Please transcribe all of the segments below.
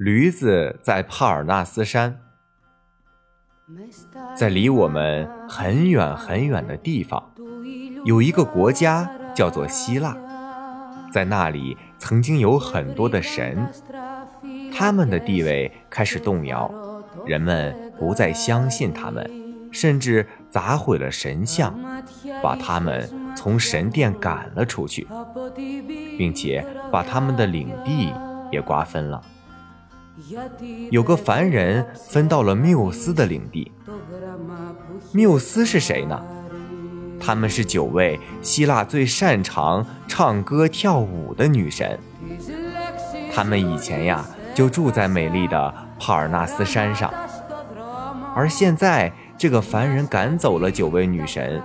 驴子在帕尔纳斯山，在离我们很远很远的地方，有一个国家叫做希腊，在那里曾经有很多的神，他们的地位开始动摇，人们不再相信他们，甚至砸毁了神像，把他们从神殿赶了出去，并且把他们的领地也瓜分了。有个凡人分到了缪斯的领地。缪斯是谁呢？他们是九位希腊最擅长唱歌跳舞的女神。他们以前呀就住在美丽的帕尔纳斯山上，而现在这个凡人赶走了九位女神，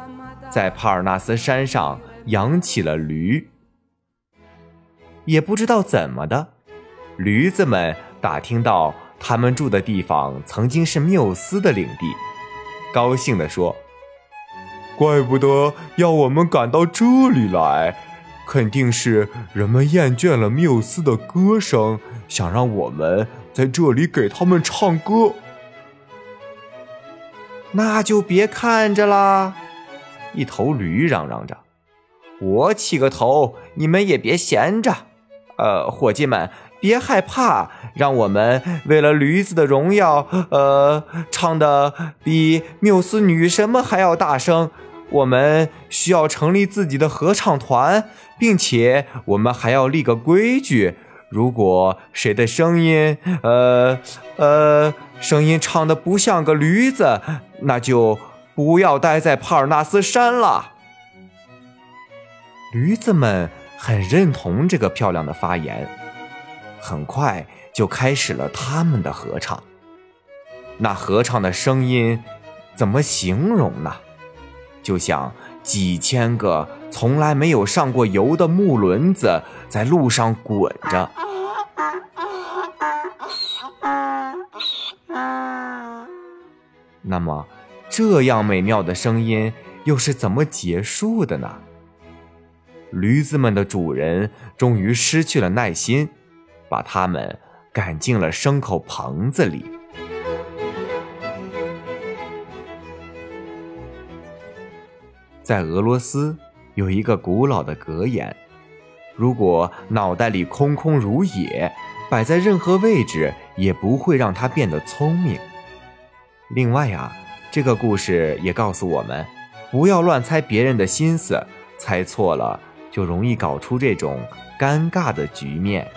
在帕尔纳斯山上养起了驴。也不知道怎么的，驴子们。打听到他们住的地方曾经是缪斯的领地，高兴地说：“怪不得要我们赶到这里来，肯定是人们厌倦了缪斯的歌声，想让我们在这里给他们唱歌。”那就别看着啦！一头驴嚷嚷着：“我起个头，你们也别闲着。”呃，伙计们。别害怕，让我们为了驴子的荣耀，呃，唱的比缪斯女神们还要大声。我们需要成立自己的合唱团，并且我们还要立个规矩：如果谁的声音，呃呃，声音唱的不像个驴子，那就不要待在帕尔纳斯山了。驴子们很认同这个漂亮的发言。很快就开始了他们的合唱。那合唱的声音怎么形容呢？就像几千个从来没有上过油的木轮子在路上滚着。那么，这样美妙的声音又是怎么结束的呢？驴子们的主人终于失去了耐心。把他们赶进了牲口棚子里。在俄罗斯有一个古老的格言：如果脑袋里空空如也，摆在任何位置也不会让他变得聪明。另外啊，这个故事也告诉我们，不要乱猜别人的心思，猜错了就容易搞出这种尴尬的局面。